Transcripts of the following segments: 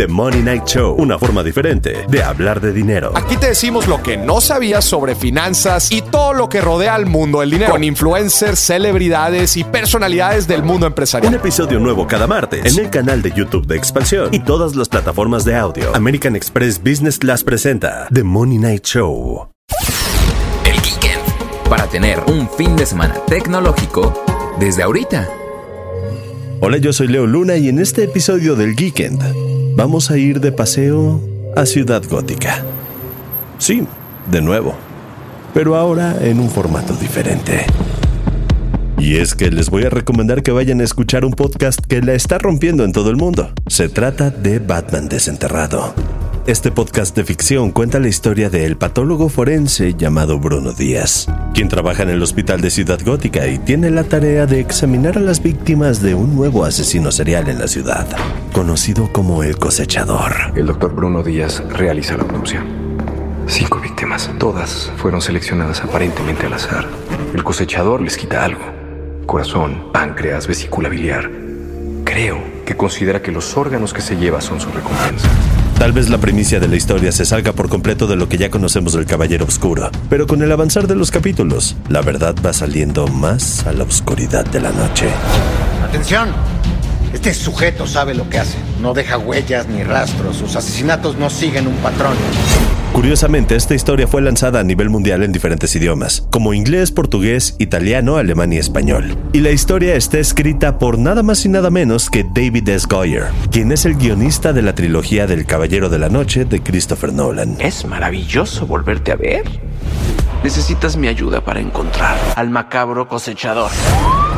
The Money Night Show, una forma diferente de hablar de dinero. Aquí te decimos lo que no sabías sobre finanzas y todo lo que rodea al mundo del dinero con influencers, celebridades y personalidades del mundo empresarial. Un episodio nuevo cada martes en el canal de YouTube de Expansión y todas las plataformas de audio. American Express Business Class presenta The Money Night Show. El Geekend. Para tener un fin de semana tecnológico desde ahorita. Hola, yo soy Leo Luna y en este episodio del Geekend vamos a ir de paseo a Ciudad Gótica. Sí, de nuevo, pero ahora en un formato diferente. Y es que les voy a recomendar que vayan a escuchar un podcast que la está rompiendo en todo el mundo. Se trata de Batman Desenterrado. Este podcast de ficción cuenta la historia del patólogo forense llamado Bruno Díaz, quien trabaja en el hospital de Ciudad Gótica y tiene la tarea de examinar a las víctimas de un nuevo asesino serial en la ciudad, conocido como el cosechador. El doctor Bruno Díaz realiza la autopsia. Cinco víctimas, todas fueron seleccionadas aparentemente al azar. El cosechador les quita algo. Corazón, páncreas, vesícula biliar. Creo que considera que los órganos que se lleva son su recompensa. Tal vez la primicia de la historia se salga por completo de lo que ya conocemos del Caballero Oscuro, pero con el avanzar de los capítulos, la verdad va saliendo más a la oscuridad de la noche. Atención, este sujeto sabe lo que hace. No deja huellas ni rastros. Sus asesinatos no siguen un patrón. Curiosamente, esta historia fue lanzada a nivel mundial en diferentes idiomas, como inglés, portugués, italiano, alemán y español. Y la historia está escrita por nada más y nada menos que David S. Goyer, quien es el guionista de la trilogía del Caballero de la Noche de Christopher Nolan. Es maravilloso volverte a ver. Necesitas mi ayuda para encontrar al macabro cosechador.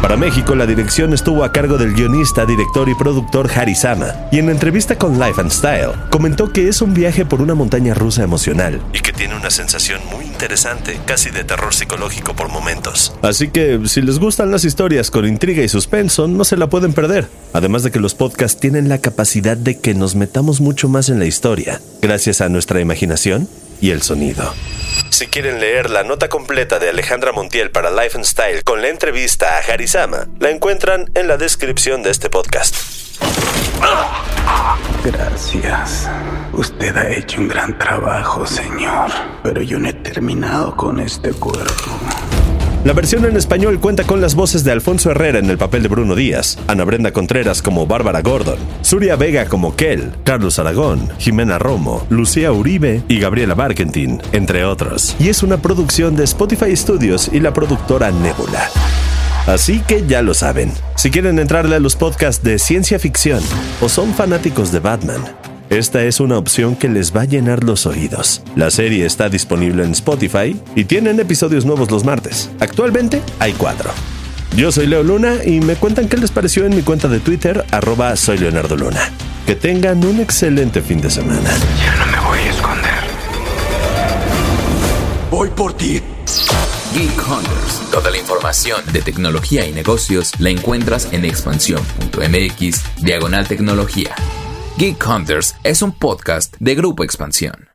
Para México, la dirección estuvo a cargo del guionista, director y productor Harisama, y en entrevista con Life and Style, comentó que es un viaje por una montaña rusa emocional y que tiene una sensación muy interesante, casi de terror psicológico por momentos. Así que, si les gustan las historias con intriga y suspenso, no se la pueden perder. Además de que los podcasts tienen la capacidad de que nos metamos mucho más en la historia, gracias a nuestra imaginación y el sonido. Si quieren leer la nota completa de Alejandra Montiel para Life and Style con la entrevista a Harisama, la encuentran en la descripción de este podcast. Gracias. Usted ha hecho un gran trabajo, señor. Pero yo no he terminado con este cuerpo. La versión en español cuenta con las voces de Alfonso Herrera en el papel de Bruno Díaz, Ana Brenda Contreras como Bárbara Gordon, Suria Vega como Kel, Carlos Aragón, Jimena Romo, Lucía Uribe y Gabriela Barkentin, entre otros. Y es una producción de Spotify Studios y la productora Nebula. Así que ya lo saben. Si quieren entrarle a los podcasts de ciencia ficción o son fanáticos de Batman, esta es una opción que les va a llenar los oídos. La serie está disponible en Spotify y tienen episodios nuevos los martes. Actualmente hay cuatro. Yo soy Leo Luna y me cuentan qué les pareció en mi cuenta de Twitter, arroba soy Leonardo Luna. Que tengan un excelente fin de semana. Ya no me voy a esconder. Voy por ti. Geek Hunters. Toda la información de tecnología y negocios la encuentras en expansión.mx, diagonal tecnología. Geek Hunters es un podcast de Grupo Expansión.